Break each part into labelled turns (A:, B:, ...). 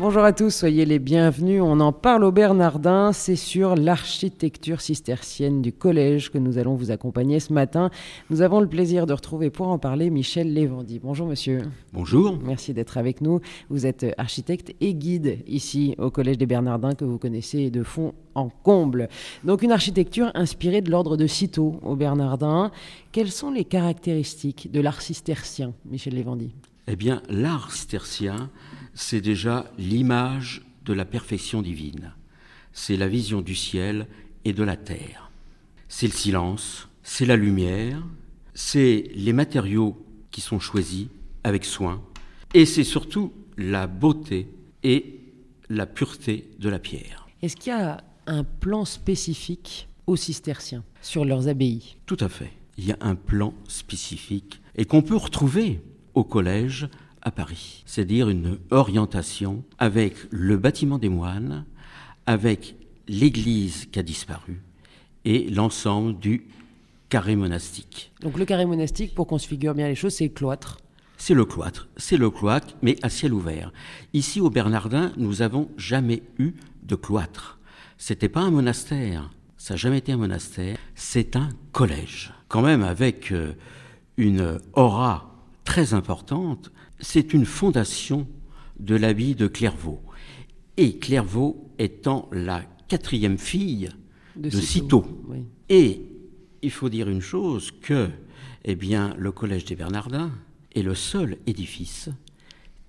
A: Bonjour à tous, soyez les bienvenus. On en parle au Bernardin, c'est sur l'architecture cistercienne du collège que nous allons vous accompagner ce matin. Nous avons le plaisir de retrouver pour en parler Michel Lévendy. Bonjour monsieur.
B: Bonjour.
A: Merci d'être avec nous. Vous êtes architecte et guide ici au collège des Bernardins que vous connaissez de fond en comble. Donc une architecture inspirée de l'ordre de Cîteaux au Bernardin. Quelles sont les caractéristiques de l'art cistercien, Michel Lévendy
B: Eh bien, l'art cistercien c'est déjà l'image de la perfection divine. C'est la vision du ciel et de la terre. C'est le silence, c'est la lumière, c'est les matériaux qui sont choisis avec soin, et c'est surtout la beauté et la pureté de la pierre.
A: Est-ce qu'il y a un plan spécifique aux cisterciens sur leurs abbayes?
B: Tout à fait. Il y a un plan spécifique et qu'on peut retrouver au collège à Paris, c'est-à-dire une orientation avec le bâtiment des moines, avec l'église qui a disparu et l'ensemble du carré monastique.
A: Donc le carré monastique, pour qu'on se figure bien les choses, c'est le cloître.
B: C'est le cloître, c'est le cloître, mais à ciel ouvert. Ici au Bernardin, nous n'avons jamais eu de cloître. C'était pas un monastère, ça n'a jamais été un monastère, c'est un collège. Quand même avec euh, une aura très importante, c'est une fondation de l'abbaye de Clairvaux. Et Clairvaux étant la quatrième fille de, Cîteaux. Et il faut dire une chose que, eh bien, le Collège des Bernardins est le seul édifice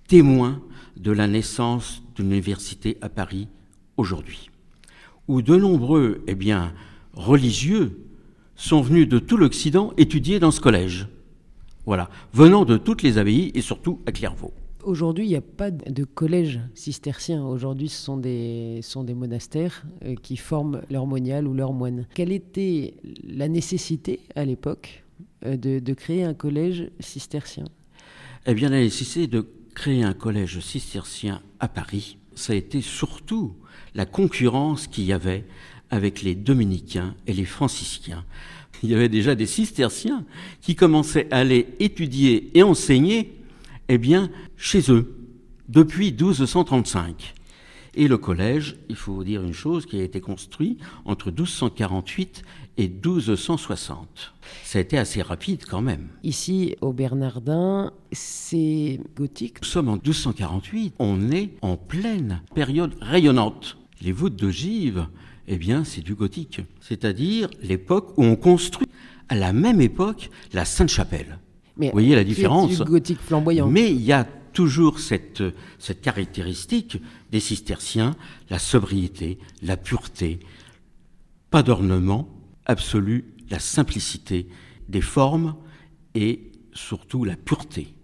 B: témoin de la naissance de l'université à Paris aujourd'hui, où de nombreux, eh bien, religieux sont venus de tout l'Occident étudier dans ce collège. Voilà, venant de toutes les abbayes et surtout à Clairvaux.
A: Aujourd'hui, il n'y a pas de collège cistercien. Aujourd'hui, ce sont des, sont des monastères euh, qui forment leurs moniales ou leurs moines. Quelle était la nécessité à l'époque euh, de, de, créer un collège cistercien?
B: Eh bien, la nécessité de créer un collège cistercien à Paris, ça a été surtout la concurrence qu'il y avait avec les dominicains et les franciscains il y avait déjà des cisterciens qui commençaient à aller étudier et enseigner, eh bien, chez eux, depuis 1235. Et le collège, il faut dire une chose, qui a été construit entre 1248 et 1260. Ça a été assez rapide quand même.
A: Ici, au Bernardin, c'est gothique.
B: Nous sommes en 1248, on est en pleine période rayonnante. Les voûtes d'ogive eh bien, c'est du gothique. C'est-à-dire l'époque où on construit à la même époque la Sainte-Chapelle. Vous voyez la différence
A: du gothique flamboyant?
B: Mais il y a toujours cette, cette caractéristique des cisterciens, la sobriété, la pureté, pas d'ornement absolu, la simplicité des formes et surtout la pureté.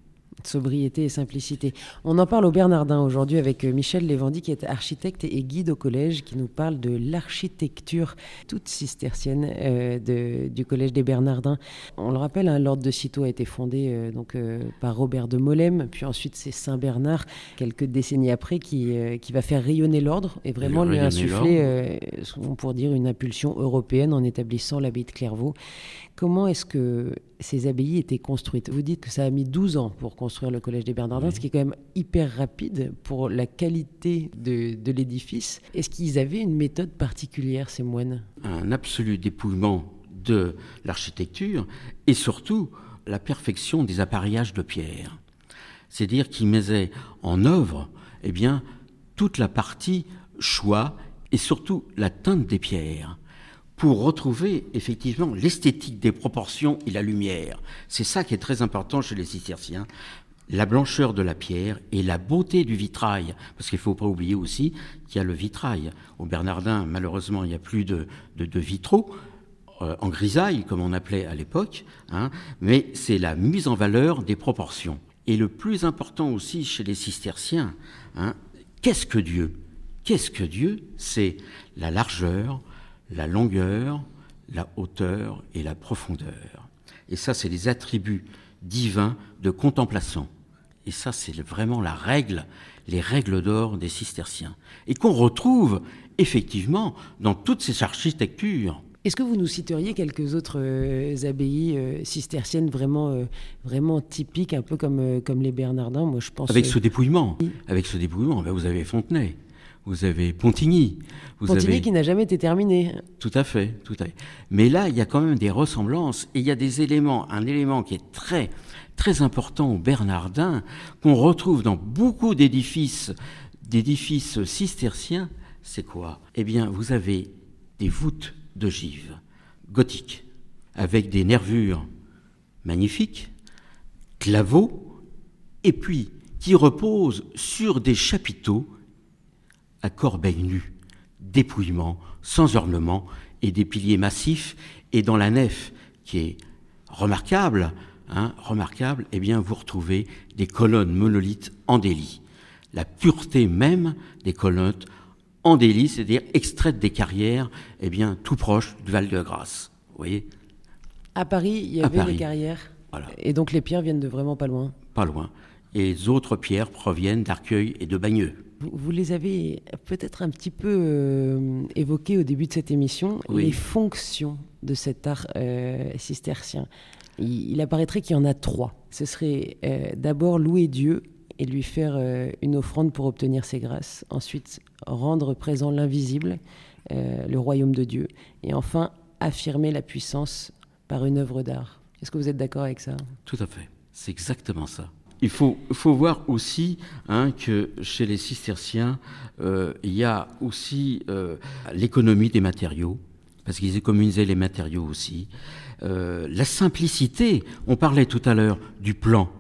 A: Sobriété et simplicité. On en parle au Bernardin aujourd'hui avec euh, Michel Lévendy qui est architecte et guide au collège qui nous parle de l'architecture toute cistercienne euh, de, du collège des Bernardins. On le rappelle, hein, l'ordre de Cîteaux a été fondé euh, donc, par Robert de Molem, puis ensuite c'est Saint Bernard, quelques décennies après, qui, qui va faire rayonner l'ordre et vraiment lui insuffler, pour dire, une impulsion européenne en établissant l'abbaye de Clairvaux. Comment est-ce que ces abbayes étaient construites Vous dites que ça a mis 12 ans pour construire le Collège des Bernardins, ce qui est quand même hyper rapide pour la qualité de, de l'édifice. Est-ce qu'ils avaient une méthode particulière, ces moines?
B: Un absolu dépouillement de l'architecture et surtout la perfection des appareillages de pierre. C'est-à-dire qu'ils mettaient en œuvre eh bien, toute la partie choix et surtout la teinte des pierres pour retrouver effectivement l'esthétique des proportions et la lumière. C'est ça qui est très important chez les cisterciens. La blancheur de la pierre et la beauté du vitrail, parce qu'il ne faut pas oublier aussi qu'il y a le vitrail. Au Bernardin, malheureusement, il n'y a plus de, vitraux, euh, en grisaille, comme on appelait à l'époque, hein, mais c'est la mise en valeur des proportions. Et le plus important aussi chez les cisterciens, hein, qu'est-ce que Dieu? Qu'est-ce que Dieu? C'est la largeur, la longueur, la hauteur et la profondeur. Et ça, c'est les attributs divins de contemplation. Et ça, c'est vraiment la règle, les règles d'or des cisterciens. Et qu'on retrouve effectivement dans toutes ces architectures.
A: Est-ce que vous nous citeriez quelques autres euh, abbayes euh, cisterciennes vraiment, euh, vraiment typiques, un peu comme, comme les Bernardins? Moi, je pense.
B: Avec ce dépouillement, avec ce dépouillement, ben, vous avez Fontenay, vous avez Pontigny. Vous
A: Pontigny qui n'a jamais été terminé.
B: Tout à fait, tout à fait. Mais là, il y a quand même des ressemblances et il y a des éléments, un élément qui est très, très important au Bernardin, qu'on retrouve dans beaucoup d'édifices, d'édifices cisterciens. C'est quoi? Eh bien, vous avez des voûtes d'ogives gothiques avec des nervures magnifiques, claveaux, et puis qui reposent sur des chapiteaux à corbeilles nues, dépouillement, sans ornement, et des piliers massifs. Et dans la nef, qui est remarquable, hein, remarquable, eh bien, vous retrouvez des colonnes monolithes en délit. La pureté même des colonnes en délit, c'est-à-dire extraites des carrières, eh bien, tout proche du Val-de-Grâce. Vous voyez?
A: À Paris, il y avait des carrières. Et donc les pierres viennent de vraiment pas loin.
B: Pas loin. Et les autres pierres proviennent d'Arcueil et de Bagneux.
A: Vous, les avez peut-être un petit peu euh, évoquées au début de cette émission, les fonctions de cet art euh, cistercien. Il, apparaîtrait qu'il y en a trois. Ce serait euh, d'abord louer Dieu et lui faire une offrande pour obtenir ses grâces. Ensuite, rendre présent l'invisible, le royaume de Dieu. Et enfin, affirmer la puissance par une œuvre d'art. Est-ce que vous êtes d'accord avec ça?
B: Tout à fait. C'est exactement ça. Il faut, faut voir aussi hein, que chez les cisterciens, euh, il y a aussi euh, l'économie des matériaux, parce qu'ils économisaient les matériaux aussi. Euh, la simplicité, on parlait tout à l'heure du plan,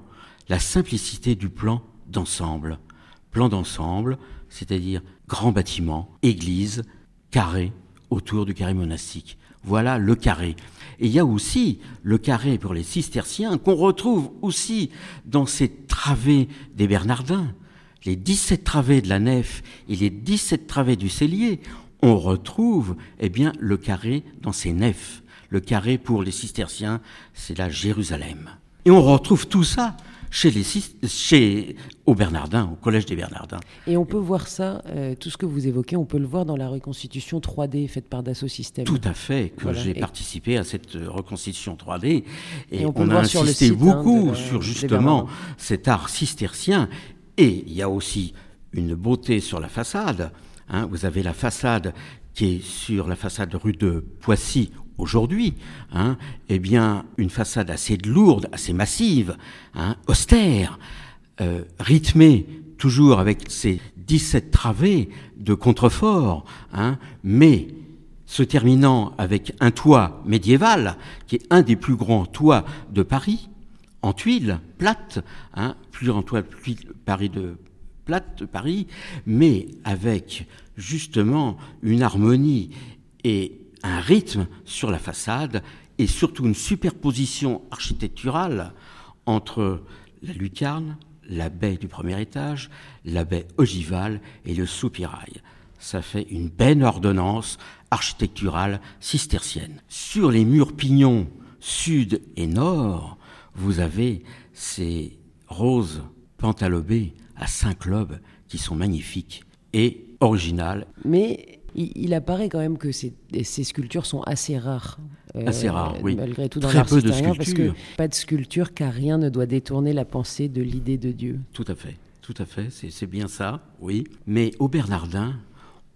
B: la simplicité du plan d'ensemble. Plan d'ensemble, c'est-à-dire grand bâtiment, église, carré, autour du carré monastique. Voilà le carré. Et il y a aussi le carré pour les cisterciens qu'on retrouve aussi dans ces travées des Bernardins. Les 17 travées de la nef et les 17 travées du cellier, on retrouve eh bien le carré dans ces nefs. Le carré pour les cisterciens, c'est la Jérusalem. Et on retrouve tout ça chez les chez au Bernardin, au collège des Bernardins.
A: Et on peut voir ça, euh, tout ce que vous évoquez, on peut le voir dans la reconstitution 3D faite par Dassault Systèmes.
B: Tout à fait, que j'ai participé à cette euh, reconstitution 3D et, on, a insisté hein, beaucoup sur justement cet art cistercien. Et il y a aussi une beauté sur la façade. Hein. vous avez la façade qui est sur la façade rue de Poissy aujourd'hui, hein, eh bien, une façade assez lourde, assez massive, hein, austère, euh, rythmée toujours avec ses 17 travées de contrefort, hein, mais se terminant avec un toit médiéval, qui est un des plus grands toits de Paris, en tuiles plates, plus grand toit de Paris de plate de Paris, mais avec justement une harmonie et un rythme sur la façade et surtout une superposition architecturale entre la lucarne, la baie du premier étage, la baie ogivale et le soupirail. Ça fait une belle ordonnance architecturale cistercienne. Sur les murs pignons sud et nord, vous avez ces roses pantalobées à cinq lobes qui sont magnifiques et originales.
A: Mais il, apparaît quand même que ces, sculptures sont assez rares.
B: Euh, assez rares, oui.
A: Malgré tout, dans Très peu de sculptures. Parce que pas de sculpture, car rien ne doit détourner la pensée de l'idée de Dieu.
B: Tout à fait, tout à fait, c'est bien ça, oui. Mais au Bernardin,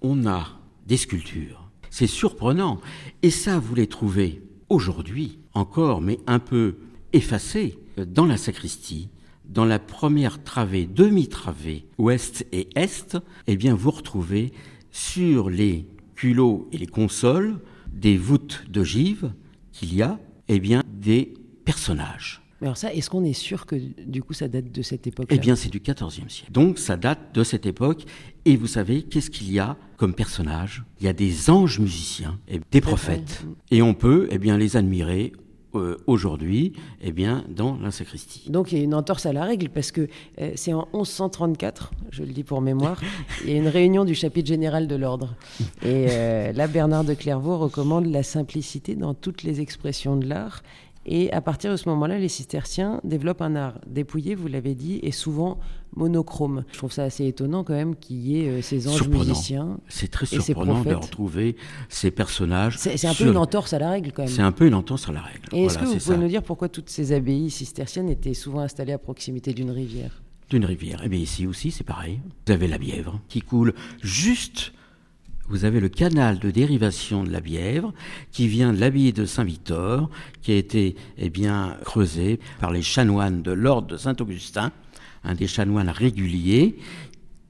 B: on a des sculptures. C'est surprenant. Et ça, vous les trouvez aujourd'hui encore, mais un peu effacées, dans la sacristie, dans la première travée, demi-travée, ouest et est, eh bien, vous retrouvez sur les culots et les consoles des voûtes d'ogives qu'il y a, eh bien, des personnages.
A: alors ça, est-ce qu'on est sûr que du coup ça date de cette époque Eh
B: bien, c'est du XIVe siècle. Donc ça date de cette époque. Et vous savez, qu'est-ce qu'il y a comme personnages Il y a des anges musiciens et des prophètes. Et on peut eh bien, les admirer euh, aujourd'hui eh bien, dans la sacristie.
A: Donc il y a une entorse à la règle parce que euh, c'est en 1134, je le dis pour mémoire, il y a une réunion du chapitre général de l'ordre. Et euh, là, Bernard de Clairvaux recommande la simplicité dans toutes les expressions de l'art Et à partir de ce moment-là, les cisterciens développent un art dépouillé, vous l'avez dit, et souvent monochrome. Je trouve ça assez étonnant quand même qu'il y ait euh, ces anges musiciens.
B: C'est très surprenant de retrouver ces personnages.
A: C'est un peu une entorse à la règle quand même.
B: C'est un peu une entorse à la règle.
A: Et est-ce que vous pouvez nous dire pourquoi toutes ces abbayes cisterciennes étaient souvent installées à proximité d'une rivière?
B: D'une rivière. Eh bien ici aussi c'est pareil. Vous avez la Bièvre qui coule juste vous avez le canal de dérivation de la Bièvre qui vient de l'abbaye de Saint-Victor, qui a été eh bien, creusé par les chanoines de l'ordre de Saint-Augustin, un des chanoines réguliers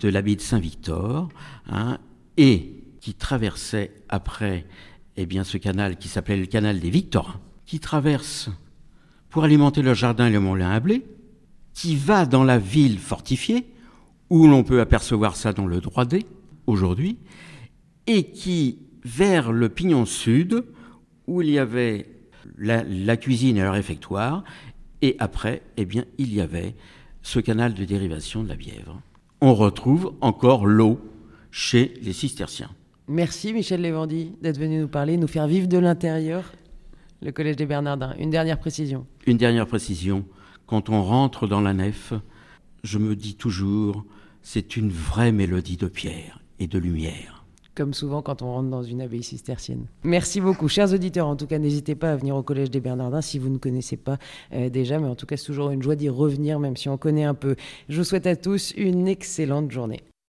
B: de l'abbaye de Saint-Victor, hein, et qui traversait après eh bien, ce canal qui s'appelait le canal des Victorins, qui traverse pour alimenter le jardin et le moulin à blé, qui va dans la ville fortifiée, où l'on peut apercevoir ça dans le droit d aujourd'hui, et qui, vers le pignon sud, où il y avait la, cuisine et le réfectoire, et après, eh bien, il y avait ce canal de dérivation de la Bièvre. On retrouve encore l'eau chez les cisterciens.
A: Merci Michel Lévendy d'être venu nous parler, nous faire vivre de l'intérieur le Collège des Bernardins. Une dernière précision.
B: Une dernière précision. Quand on rentre dans la nef, je me dis toujours, c'est une vraie mélodie de pierre et de lumière
A: comme souvent quand on rentre dans une abbaye cistercienne. Merci beaucoup, chers auditeurs. En tout cas, n'hésitez pas à venir au Collège des Bernardins si vous ne connaissez pas euh, déjà, mais en tout cas, c'est toujours une joie d'y revenir, même si on connaît un peu. Je vous souhaite à tous une excellente journée.